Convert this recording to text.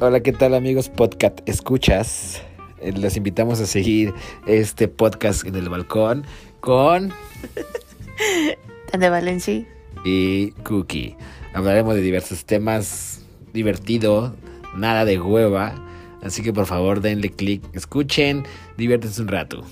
Hola, ¿qué tal amigos podcast escuchas? Eh, Les invitamos a seguir este podcast en el balcón con de Valencia. y Cookie. Hablaremos de diversos temas divertido nada de hueva. Así que por favor denle click, escuchen, diviértanse un rato.